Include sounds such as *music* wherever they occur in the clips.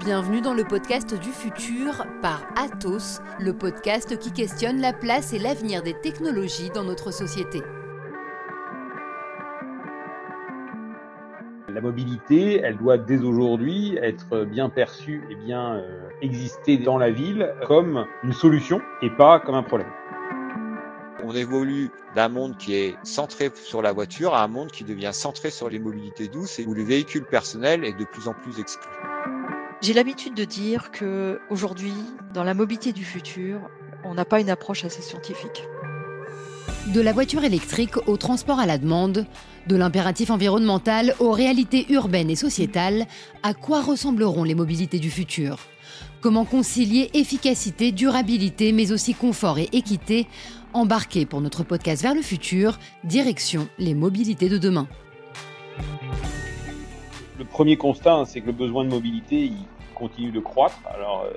Bienvenue dans le podcast du futur par Atos, le podcast qui questionne la place et l'avenir des technologies dans notre société. La mobilité, elle doit dès aujourd'hui être bien perçue et bien euh, exister dans la ville comme une solution et pas comme un problème. On évolue d'un monde qui est centré sur la voiture à un monde qui devient centré sur les mobilités douces et où le véhicule personnel est de plus en plus exclu. J'ai l'habitude de dire que aujourd'hui, dans la mobilité du futur, on n'a pas une approche assez scientifique. De la voiture électrique au transport à la demande, de l'impératif environnemental aux réalités urbaines et sociétales, à quoi ressembleront les mobilités du futur? Comment concilier efficacité, durabilité, mais aussi confort et équité Embarquez pour notre podcast vers le futur, direction les mobilités de demain? Le premier constat, hein, c'est que le besoin de mobilité il continue de croître. Alors, euh,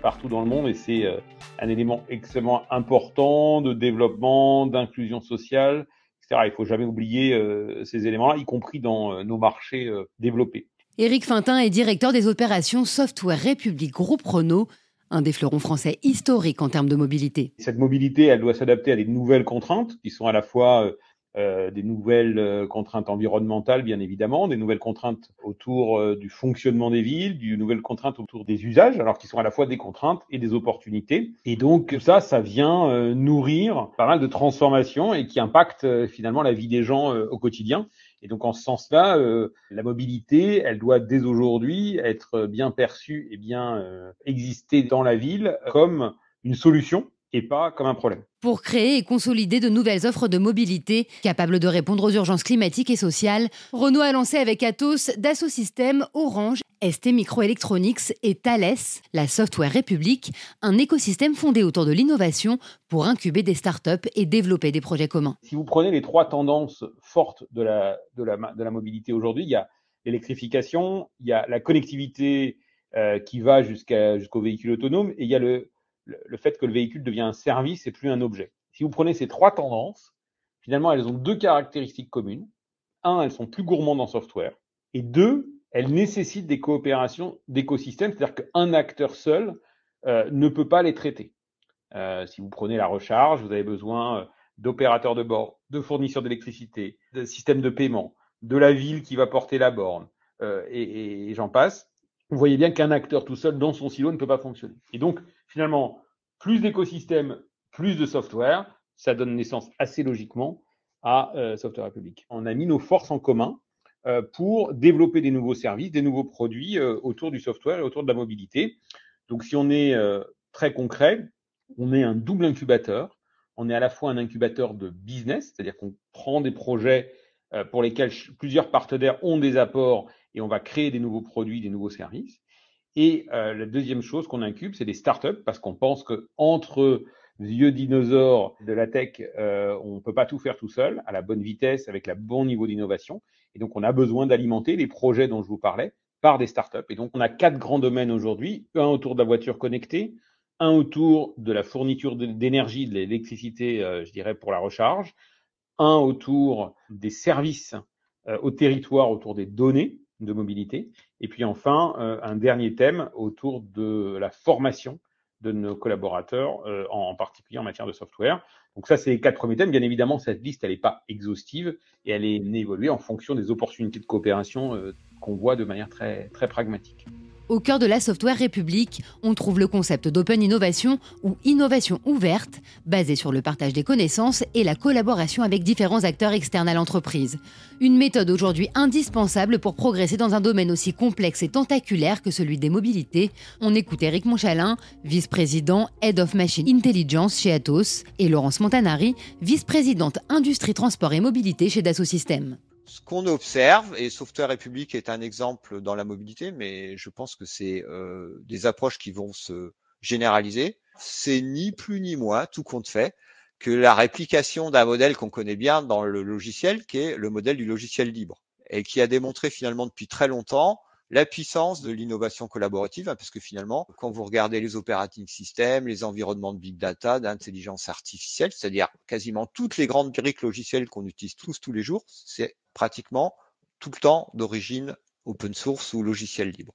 partout dans le monde, et c'est euh, un élément extrêmement important de développement, d'inclusion sociale, etc. Il faut jamais oublier euh, ces éléments-là, y compris dans nos marchés développés. Éric Fintin est directeur des opérations Software République Groupe Renault, un des fleurons français historiques en termes de mobilité. Cette mobilité, elle doit s'adapter à des nouvelles contraintes qui sont à la fois euh, des nouvelles euh, contraintes environnementales, bien évidemment, des nouvelles contraintes autour euh, du fonctionnement des villes, des nouvelles contraintes autour des usages, alors qui sont à la fois des contraintes et des opportunités. Et donc ça, ça vient nourrir pas mal de transformations et qui impactent finalement la vie des gens au quotidien. Et donc en ce sens-là, la mobilité, elle doit dès aujourd'hui être bien perçue et bien exister dans la ville comme une solution et pas comme un problème. Pour créer et consolider de nouvelles offres de mobilité capables de répondre aux urgences climatiques et sociales, Renault a lancé avec Atos, Dassault Systèmes, Orange, ST Microelectronics et Thales, la Software République, un écosystème fondé autour de l'innovation pour incuber des startups et développer des projets communs. Si vous prenez les trois tendances fortes de la, de la, de la mobilité aujourd'hui, il y a l'électrification, il y a la connectivité euh, qui va jusqu'à, jusqu'au véhicule autonome et il y a le, le, fait que le véhicule devient un service et plus un objet. Si vous prenez ces trois tendances, finalement, elles ont deux caractéristiques communes. Un, elles sont plus gourmandes en software. Et deux, elles nécessitent des coopérations d'écosystèmes, c'est-à-dire qu'un acteur seul euh, ne peut pas les traiter. Euh, si vous prenez la recharge, vous avez besoin euh, d'opérateurs de bord, de fournisseurs d'électricité, de systèmes de paiement, de la ville qui va porter la borne, et j'en passe vous voyez bien qu'un acteur tout seul dans son silo ne peut pas fonctionner. Et donc, finalement, plus d'écosystèmes, plus de software, ça donne naissance assez logiquement à euh, Software Republic. On a mis nos forces en commun euh, pour développer des nouveaux services, des nouveaux produits euh, autour du software et autour de la mobilité. Donc, si on est très concret, on est un double incubateur. On est à la fois un incubateur de business, c'est-à-dire qu'on prend des projets pour lesquels plusieurs partenaires ont des apports et on va créer des nouveaux produits, des nouveaux services. Et euh, la deuxième chose qu'on incube, c'est des startups, parce qu'on pense que entre vieux dinosaures de la tech, euh, on peut pas tout faire tout seul, à la bonne vitesse, avec le bon niveau d'innovation. Et donc, on a besoin d'alimenter les projets dont je vous parlais par des startups. Et donc, on a quatre grands domaines aujourd'hui. Un autour de la voiture connectée, un autour de la fourniture d'énergie, de l'électricité, euh, je dirais, pour la recharge, un autour des services euh, au territoire, autour des données, de mobilité. Et puis enfin, euh, un dernier thème autour de la formation de nos collaborateurs, euh, en, particulier en matière de software. Donc ça, c'est les quatre premiers thèmes. Bien évidemment, cette liste, elle n'est pas exhaustive et elle est évoluée en fonction des opportunités de coopération euh, qu'on voit de manière très, très pragmatique. Au cœur de la Software République, on trouve le concept d'open innovation ou innovation ouverte, basée sur le partage des connaissances et la collaboration avec différents acteurs externes à l'entreprise. Une méthode aujourd'hui indispensable pour progresser dans un domaine aussi complexe et tentaculaire que celui des mobilités. On écoute Eric Monchalin, vice-président Head of Machine Intelligence chez Atos, et Laurence Montanari, vice-présidente Industrie, Transport et Mobilité chez Dassault Systèmes ce qu'on observe, et Software République est un exemple dans la mobilité, mais je pense que c'est euh, des approches qui vont se généraliser, c'est ni plus ni moins, tout compte fait, que la réplication d'un modèle qu'on connaît bien dans le logiciel, qui est le modèle du logiciel libre, et qui a démontré finalement depuis très longtemps la puissance de l'innovation collaborative, hein, parce que finalement, quand vous regardez les operating systems, les environnements de big data, d'intelligence artificielle, c'est-à-dire quasiment toutes les grandes briques logicielles qu'on utilise tous tous les jours, c'est pratiquement tout le temps d'origine open source ou logiciel libre.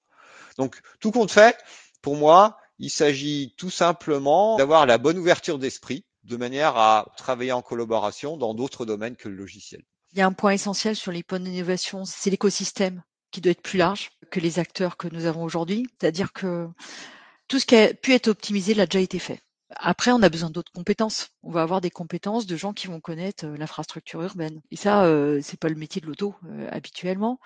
Donc tout compte fait, pour moi, il s'agit tout simplement d'avoir la bonne ouverture d'esprit de manière à travailler en collaboration dans d'autres domaines que le logiciel. Il y a un point essentiel sur les d'innovation, c'est l'écosystème qui doit être plus large que les acteurs que nous avons aujourd'hui. C'est-à-dire que tout ce qui a pu être optimisé l'a déjà été fait. Après, on a besoin d'autres compétences. On va avoir des compétences de gens qui vont connaître euh, l'infrastructure urbaine. Et ça, euh, c'est pas le métier de l'auto euh, habituellement.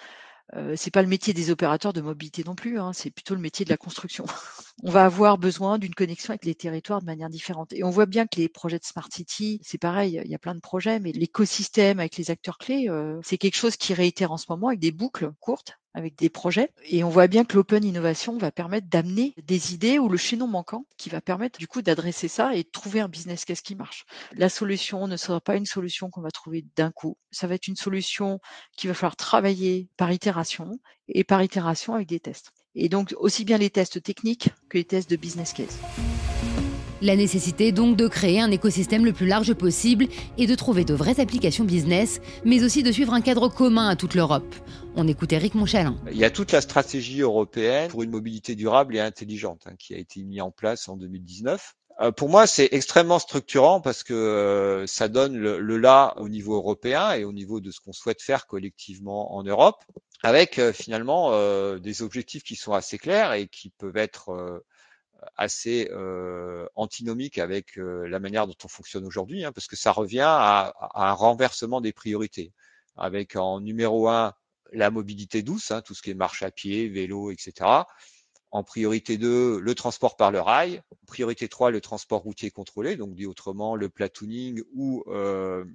Euh, c'est pas le métier des opérateurs de mobilité non plus, hein, c'est plutôt le métier de la construction. *laughs* on va avoir besoin d'une connexion avec les territoires de manière différente. Et on voit bien que les projets de Smart City, c'est pareil, il y a plein de projets, mais l'écosystème avec les acteurs clés, euh, c'est quelque chose qui réitère en ce moment avec des boucles courtes avec des projets. Et on voit bien que l'open innovation va permettre d'amener des idées ou le chaînon manquant qui va permettre du coup d'adresser ça et de trouver un business case qui marche. La solution ne sera pas une solution qu'on va trouver d'un coup. Ça va être une solution qui va falloir travailler par itération et par itération avec des tests. Et donc aussi bien les tests techniques que les tests de business case. La nécessité donc de créer un écosystème le plus large possible et de trouver de vraies applications business, mais aussi de suivre un cadre commun à toute l'Europe. On écoute Eric Monchalin. Il y a toute la stratégie européenne pour une mobilité durable et intelligente hein, qui a été mise en place en 2019. Euh, pour moi, c'est extrêmement structurant parce que euh, ça donne le, là au niveau européen et au niveau de ce qu'on souhaite faire collectivement en Europe, avec euh, finalement des objectifs qui sont assez clairs et qui peuvent être assez euh, antinomique avec euh, la manière dont on fonctionne aujourd'hui, hein, parce que ça revient à, à, un renversement des priorités, avec en numéro un la mobilité douce, hein, tout ce qui est marche à pied, vélo, etc. En priorité 2, le transport par le rail. En priorité 3, le transport routier contrôlé, donc dit autrement le platooning ou euh,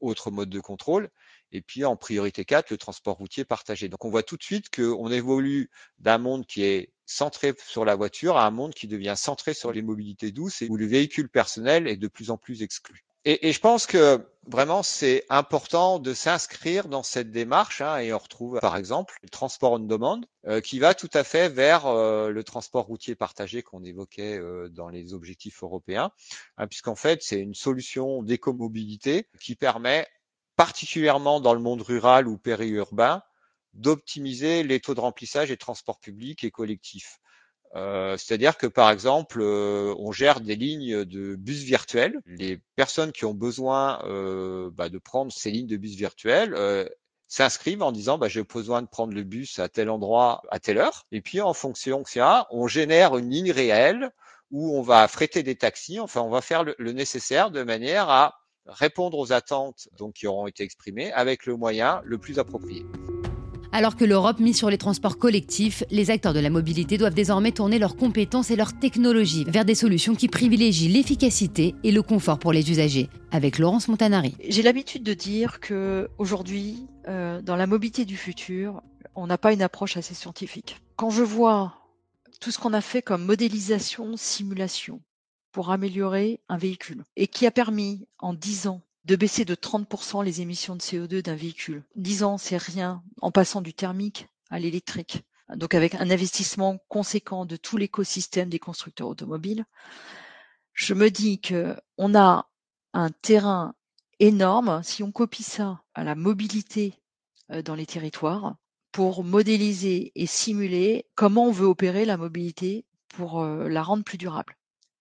autre mode de contrôle. Et puis en priorité 4, le transport routier partagé. Donc on voit tout de suite qu'on évolue d'un monde qui est centré sur la voiture à un monde qui devient centré sur les mobilités douces et où le véhicule personnel est de plus en plus exclu. Et, je pense que vraiment c'est important de s'inscrire dans cette démarche hein, et on retrouve par exemple le transport on demande euh, qui va tout à fait vers euh, le transport routier partagé qu'on évoquait euh, dans les objectifs européens, hein, puisqu'en fait c'est une solution d'écomobilité qui permet particulièrement dans le monde rural ou périurbain d'optimiser les taux de remplissage des transports publics et collectifs. Euh, C'est-à-dire que par exemple, euh, on gère des lignes de bus virtuels. Les personnes qui ont besoin euh, bah, de prendre ces lignes de bus virtuels s'inscrivent en disant bah, j'ai besoin de prendre le bus à tel endroit à telle heure. Et puis en fonction de ça, on génère une ligne réelle où on va affréter des taxis. Enfin, on va faire le, le nécessaire de manière à répondre aux attentes donc qui auront été exprimées avec le moyen le plus approprié. Alors que l'Europe mise sur les transports collectifs, les acteurs de la mobilité doivent désormais tourner leurs compétences et leurs technologies vers des solutions qui privilégient l'efficacité et le confort pour les usagers. Avec Laurence Montanari. J'ai l'habitude de dire que aujourd'hui, euh, dans la mobilité du futur, on n'a pas une approche assez scientifique. Quand je vois tout ce qu'on a fait comme modélisation, simulation pour améliorer un véhicule et qui a permis en 10 ans de baisser de 30% les émissions de CO2 d'un véhicule. 10 ans, c'est rien en passant du thermique à l'électrique. Donc avec un investissement conséquent de tout l'écosystème des constructeurs automobiles, je me dis que on a un terrain énorme si on copie ça à la mobilité euh, dans les territoires pour modéliser et simuler comment on veut opérer la mobilité pour euh, la rendre plus durable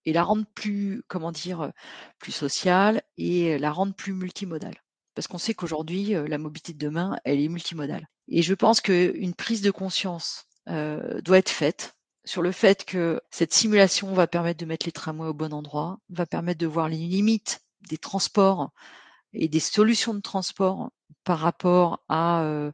et la rendre plus, comment dire, plus sociale et la rendre plus multimodale. Parce qu'on sait qu'aujourd'hui, la mobilité de demain, elle est multimodale. Et je pense qu'une prise de conscience doit être faite sur le fait que cette simulation va permettre de mettre les tramways au bon endroit, va permettre de voir les limites des transports et des solutions de transport par rapport à,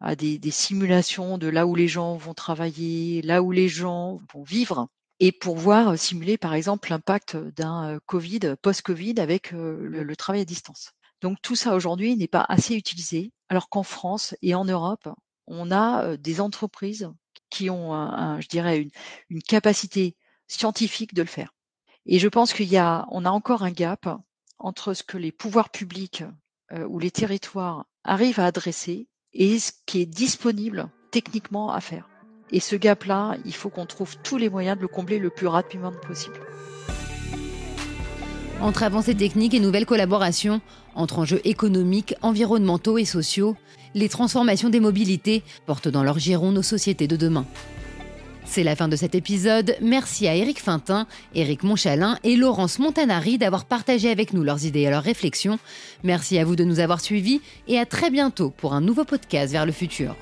à des simulations de là où les gens vont travailler, là où les gens vont vivre et pour voir simuler par exemple l'impact d'un Covid, post-Covid avec le, le, travail à distance. Donc tout ça aujourd'hui n'est pas assez utilisé, alors qu'en France et en Europe, on a des entreprises qui ont, un, un, je dirais, une, une, capacité scientifique de le faire. Et je pense qu'il y a, on a encore un gap entre ce que les pouvoirs publics euh, ou les territoires arrivent à adresser et ce qui est disponible techniquement à faire. Et ce gap-là, il faut qu'on trouve tous les moyens de le combler le plus rapidement possible. Entre avancées techniques et nouvelles collaborations, entre enjeux économiques, environnementaux et sociaux, les transformations des mobilités portent dans leur giron nos sociétés de demain. C'est la fin de cet épisode. Merci à Éric Fintin, Éric Monchalin et Laurence Montanari d'avoir partagé avec nous leurs idées et leurs réflexions. Merci à vous de nous avoir suivis et à très bientôt pour un nouveau podcast vers le futur.